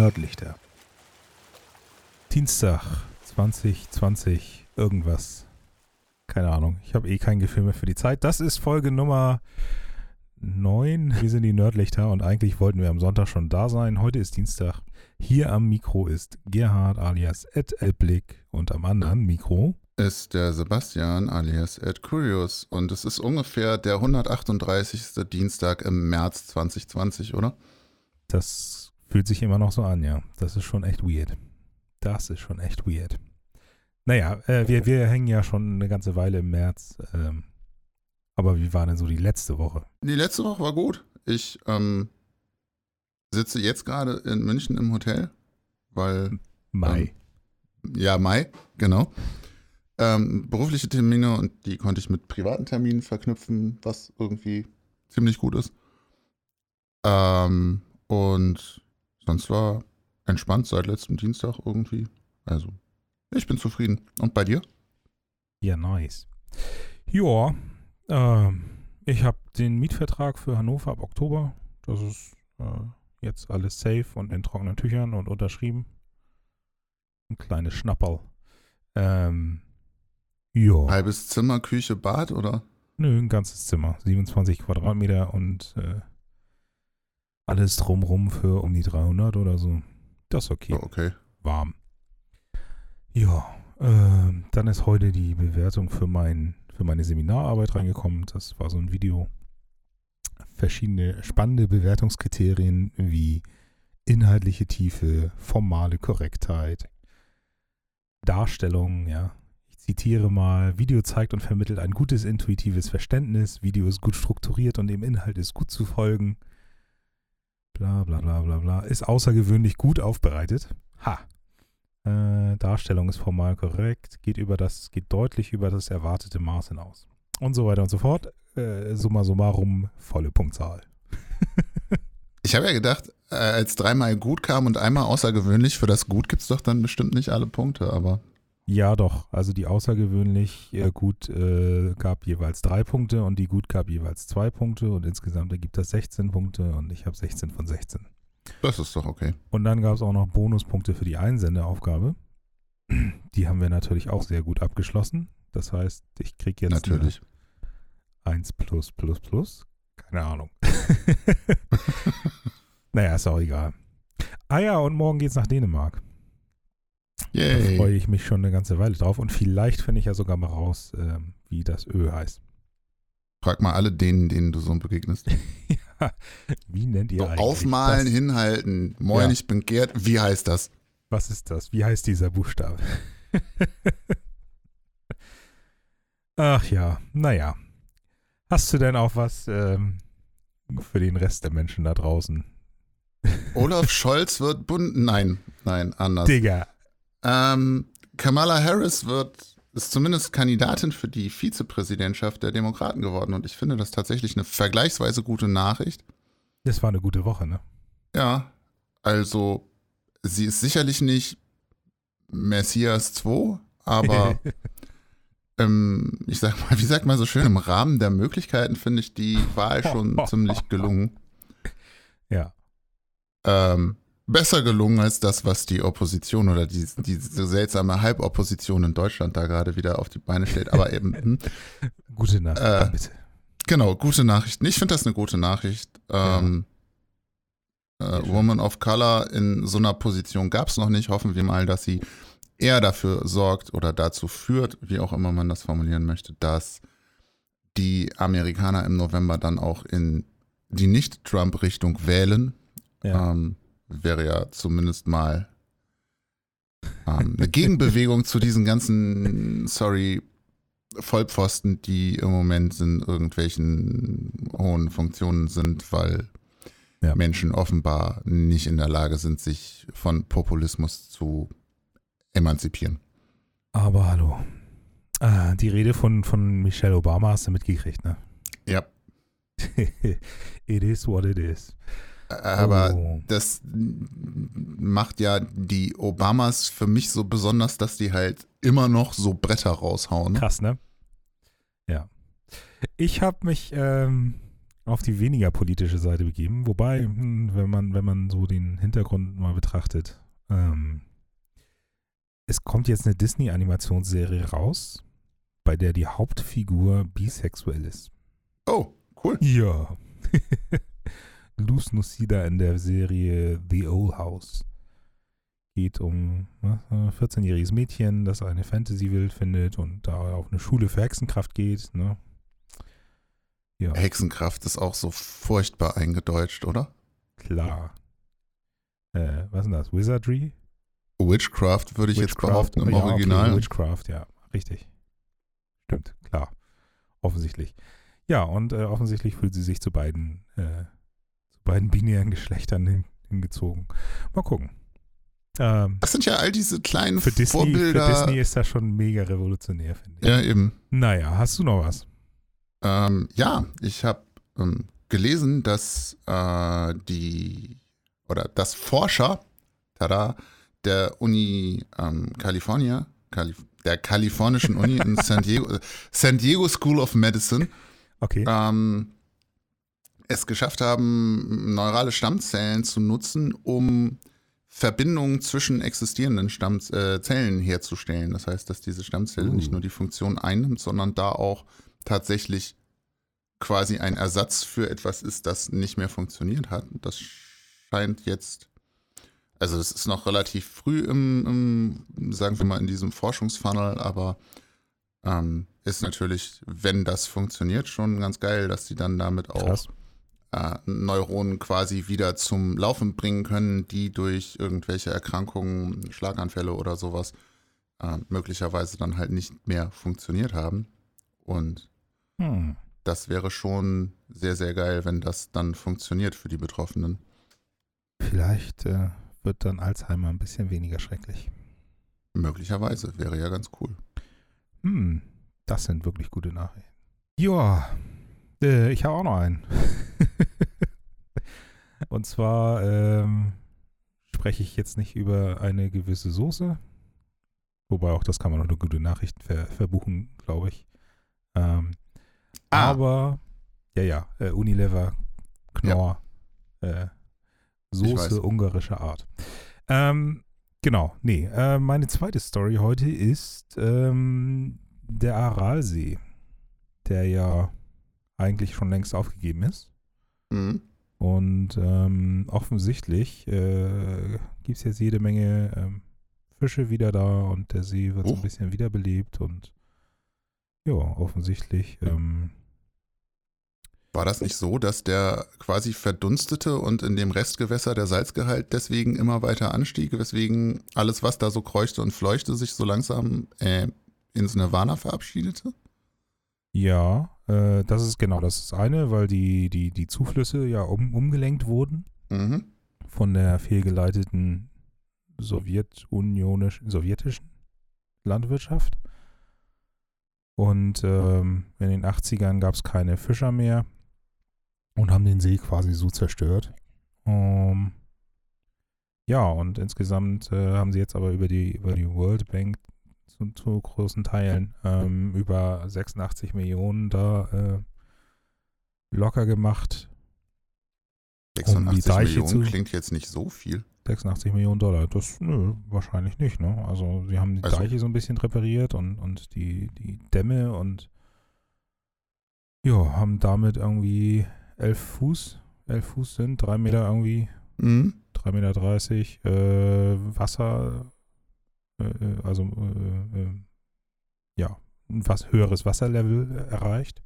Nördlichter. Dienstag 2020 irgendwas. Keine Ahnung. Ich habe eh kein Gefühl mehr für die Zeit. Das ist Folge Nummer 9. Wir sind die Nördlichter und eigentlich wollten wir am Sonntag schon da sein. Heute ist Dienstag. Hier am Mikro ist Gerhard alias Ed Elblick und am anderen Mikro ist der Sebastian alias Ed Curious und es ist ungefähr der 138. Dienstag im März 2020, oder? Das fühlt sich immer noch so an, ja. Das ist schon echt weird. Das ist schon echt weird. Naja, äh, wir, wir hängen ja schon eine ganze Weile im März. Ähm, aber wie war denn so die letzte Woche? Die letzte Woche war gut. Ich ähm, sitze jetzt gerade in München im Hotel, weil. Mai. Ähm, ja, Mai, genau. Ähm, berufliche Termine und die konnte ich mit privaten Terminen verknüpfen, was irgendwie ziemlich gut ist. Ähm, und sonst war entspannt seit letztem Dienstag irgendwie. Also, ich bin zufrieden. Und bei dir? Ja, nice. Ja, äh, ich habe den Mietvertrag für Hannover ab Oktober. Das ist äh, jetzt alles safe und in trockenen Tüchern und unterschrieben. Ein kleines Schnapperl. Ähm, ja. Halbes Zimmer, Küche, Bad oder? Nö, ein ganzes Zimmer. 27 Quadratmeter und äh, alles drumrum für um die 300 oder so. Das ist okay. Oh, okay. Warm. Ja, äh, dann ist heute die Bewertung für, mein, für meine Seminararbeit reingekommen. Das war so ein Video. Verschiedene spannende Bewertungskriterien wie inhaltliche Tiefe, formale Korrektheit, Darstellung, ja, zitiere mal, Video zeigt und vermittelt ein gutes intuitives Verständnis, Video ist gut strukturiert und dem Inhalt ist gut zu folgen. Bla bla bla bla bla. Ist außergewöhnlich gut aufbereitet. Ha. Äh, Darstellung ist formal korrekt, geht über das, geht deutlich über das erwartete Maß hinaus. Und so weiter und so fort. Äh, summa summarum, volle Punktzahl. ich habe ja gedacht, äh, als dreimal gut kam und einmal außergewöhnlich, für das gut gibt es doch dann bestimmt nicht alle Punkte, aber ja, doch. Also die außergewöhnlich äh, gut äh, gab jeweils drei Punkte und die gut gab jeweils zwei Punkte und insgesamt ergibt das 16 Punkte und ich habe 16 von 16. Das ist doch okay. Und dann gab es auch noch Bonuspunkte für die Einsendeaufgabe. Die haben wir natürlich auch sehr gut abgeschlossen. Das heißt, ich kriege jetzt natürlich. 1 plus plus plus. Keine Ahnung. naja, ist auch egal. Ah ja, und morgen geht's nach Dänemark. Yay. Da freue ich mich schon eine ganze Weile drauf und vielleicht finde ich ja sogar mal raus, äh, wie das Ö heißt. Frag mal alle denen, denen du so begegnest. ja, wie nennt ihr so eigentlich Aufmalen, das? hinhalten. Moin, ja. ich bin Gerd. Wie heißt das? Was ist das? Wie heißt dieser Buchstabe? Ach ja, naja. Hast du denn auch was ähm, für den Rest der Menschen da draußen? Olaf Scholz wird bunt. Nein, nein, anders. Digga, ähm, Kamala Harris wird, ist zumindest Kandidatin für die Vizepräsidentschaft der Demokraten geworden und ich finde das tatsächlich eine vergleichsweise gute Nachricht. Das war eine gute Woche, ne? Ja, also sie ist sicherlich nicht Messias 2, aber ähm, ich sag mal, wie sagt man so schön, im Rahmen der Möglichkeiten finde ich die Wahl schon ziemlich gelungen. Ja. Ähm, besser gelungen als das, was die Opposition oder die, diese seltsame Halbopposition in Deutschland da gerade wieder auf die Beine stellt. Aber eben. Hm, gute Nachricht, äh, bitte. Genau, gute Nachricht. Ich finde das eine gute Nachricht. Ähm, ja. äh, Woman of Color in so einer Position gab es noch nicht. Hoffen wir mal, dass sie eher dafür sorgt oder dazu führt, wie auch immer man das formulieren möchte, dass die Amerikaner im November dann auch in die Nicht-Trump-Richtung wählen. Ja. Ähm, wäre ja zumindest mal ähm, eine Gegenbewegung zu diesen ganzen, sorry, Vollpfosten, die im Moment in irgendwelchen hohen Funktionen sind, weil ja. Menschen offenbar nicht in der Lage sind, sich von Populismus zu emanzipieren. Aber hallo. Ah, die Rede von, von Michelle Obama hast du mitgekriegt, ne? Ja. it is what it is. Aber oh. das macht ja die Obamas für mich so besonders, dass die halt immer noch so Bretter raushauen. Krass, ne? Ja. Ich habe mich ähm, auf die weniger politische Seite begeben. Wobei, hm, wenn man, wenn man so den Hintergrund mal betrachtet, ähm, es kommt jetzt eine Disney-Animationsserie raus, bei der die Hauptfigur bisexuell ist. Oh, cool. Ja. Luz Nocida in der Serie The Old House. Geht um ne, ein 14-jähriges Mädchen, das eine Fantasy-Welt findet und da auf eine Schule für Hexenkraft geht. Ne? Ja, Hexenkraft ist auch so furchtbar eingedeutscht, oder? klar. Äh, was ist denn das? Wizardry? Witchcraft würde ich jetzt Witchcraft? behaupten im Ja, okay, Original. Witchcraft, ja, richtig. Stimmt, klar. Offensichtlich. Ja, und äh, offensichtlich fühlt sie sich zu beiden, äh, beiden binären Geschlechtern hin, hingezogen. Mal gucken. Ähm, Das sind ja all diese kleinen für, Disney, für Vorbilder. Disney ist das schon mega revolutionär, finde ich. Ja, eben. Naja, hast du noch was? Ähm, ja, ich habe ähm, gelesen, dass äh, die oder dass Forscher, tada, der Uni ähm, California, Calif der kalifornischen Uni in San Diego, San Diego School of Medicine, Okay. ähm, es geschafft haben, neurale Stammzellen zu nutzen, um Verbindungen zwischen existierenden Stammz äh, Zellen herzustellen. Das heißt, dass diese Stammzelle Uh. nicht nur die Funktion einnimmt, sondern da auch tatsächlich quasi ein Ersatz für etwas ist, das nicht mehr funktioniert hat. Das scheint jetzt, also es ist noch relativ früh im, im sagen wir mal, in diesem Forschungsfunnel, aber ähm, ist natürlich, wenn das funktioniert, schon ganz geil, dass die dann damit auch Krass. Äh, Neuronen quasi wieder zum Laufen bringen können, die durch irgendwelche Erkrankungen, Schlaganfälle oder sowas äh, möglicherweise dann halt nicht mehr funktioniert haben. Und Hm. das wäre schon sehr, sehr geil, wenn das dann funktioniert für die Betroffenen. Vielleicht äh, wird dann Alzheimer ein bisschen weniger schrecklich. Möglicherweise, wäre ja ganz cool. Hm, das sind wirklich gute Nachrichten. Ja, äh, ich habe auch noch einen. Und zwar ähm, spreche ich jetzt nicht über eine gewisse Soße. Wobei auch das kann man noch eine gute Nachricht ver verbuchen, glaube ich. Ähm, Ah. Aber, ja, ja, äh, Unilever, Knorr, äh, weiß. Soße ungarischer Art. Ähm, genau, nee. Äh, meine zweite Story heute ist ähm, der Aralsee, der ja eigentlich schon längst aufgegeben ist. Mhm. Und ähm, offensichtlich äh, gibt es jetzt jede Menge ähm, Fische wieder da und der See wird so ein Oh. bisschen wiederbelebt und ja, offensichtlich ähm, War das nicht so, dass der quasi verdunstete und in dem Restgewässer der Salzgehalt deswegen immer weiter anstieg, weswegen alles, was da so kreuchte und fleuchte, sich so langsam äh, ins Nirvana verabschiedete? Ja, äh, das ist genau das ist eine, weil die, die, die Zuflüsse ja um, umgelenkt wurden Mhm. von der fehlgeleiteten sowjetunionisch, sowjetischen Landwirtschaft. Und ähm, in den 80ern gab es keine Fischer mehr und haben den See quasi so zerstört. Ähm, ja, und insgesamt äh, haben sie jetzt aber über die, über die World Bank zu, zu großen Teilen ähm, über 86 Millionen da äh, locker gemacht. 86 Deiche Millionen zu- klingt jetzt nicht so viel. 86 Millionen Dollar. Das, nö, wahrscheinlich nicht, ne? Also sie haben die Also- Deiche so ein bisschen repariert und, und die, die Dämme und ja, haben damit irgendwie 11 Fuß, 11 Fuß sind, 3 Meter irgendwie, Mhm. 3 Meter 30 äh, Wasser, äh, äh, also äh, äh, ja, ein was höheres Wasserlevel erreicht.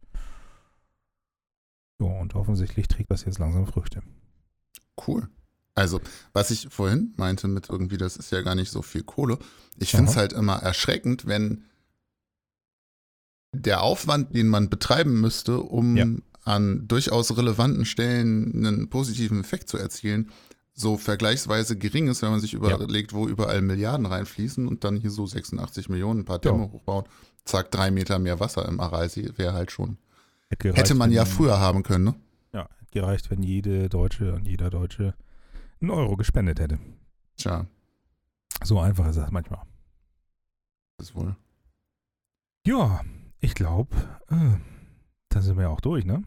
Ja, und offensichtlich trägt das jetzt langsam Früchte. Cool. Also, was ich vorhin meinte mit irgendwie, das ist ja gar nicht so viel Kohle. Ich finde es halt immer erschreckend, wenn der Aufwand, den man betreiben müsste, um Ja. an durchaus relevanten Stellen einen positiven Effekt zu erzielen, so vergleichsweise gering ist, wenn man sich überlegt, wo überall Milliarden reinfließen und dann hier so 86 Millionen ein paar Ja. Dämme hochbauen, zack, drei Meter mehr Wasser im Aralsee, wäre halt schon. gereicht, Hätte man ja früher haben können, ne? Ja, hätte gereicht, wenn jede Deutsche und jeder Deutsche einen Euro gespendet hätte. Tja, So einfach ist das manchmal. das ist wohl. Ja, ich glaube, äh, dann sind wir ja auch durch, ne?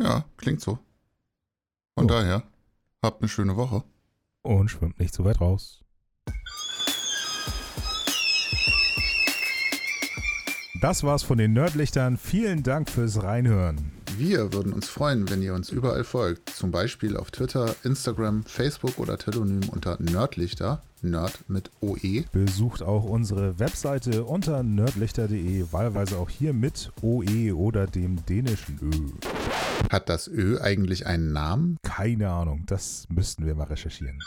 Ja, klingt so. Von So. daher, habt eine schöne Woche. Und schwimmt nicht so weit raus. Das war's von den Nerdlichtern. Vielen Dank fürs Reinhören. Wir würden uns freuen, wenn ihr uns überall folgt. Zum Beispiel auf Twitter, Instagram, Facebook oder Telonym unter Nerdlichter. Nerd mit. OE. Besucht auch unsere Webseite unter nerdlichter.de, wahlweise auch hier mit OE oder dem dänischen Ö. Hat das Ö eigentlich einen Namen? Keine Ahnung, das müssten wir mal recherchieren.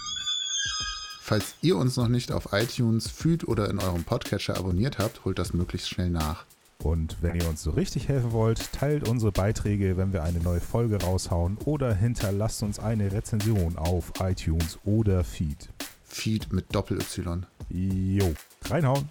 Falls ihr uns noch nicht auf iTunes, Feed oder in eurem Podcatcher abonniert habt, holt das möglichst schnell nach. Und wenn ihr uns so richtig helfen wollt, teilt unsere Beiträge, wenn wir eine neue Folge raushauen oder hinterlasst uns eine Rezension auf iTunes oder Feed. Feed mit Doppel-Y. Jo, reinhauen.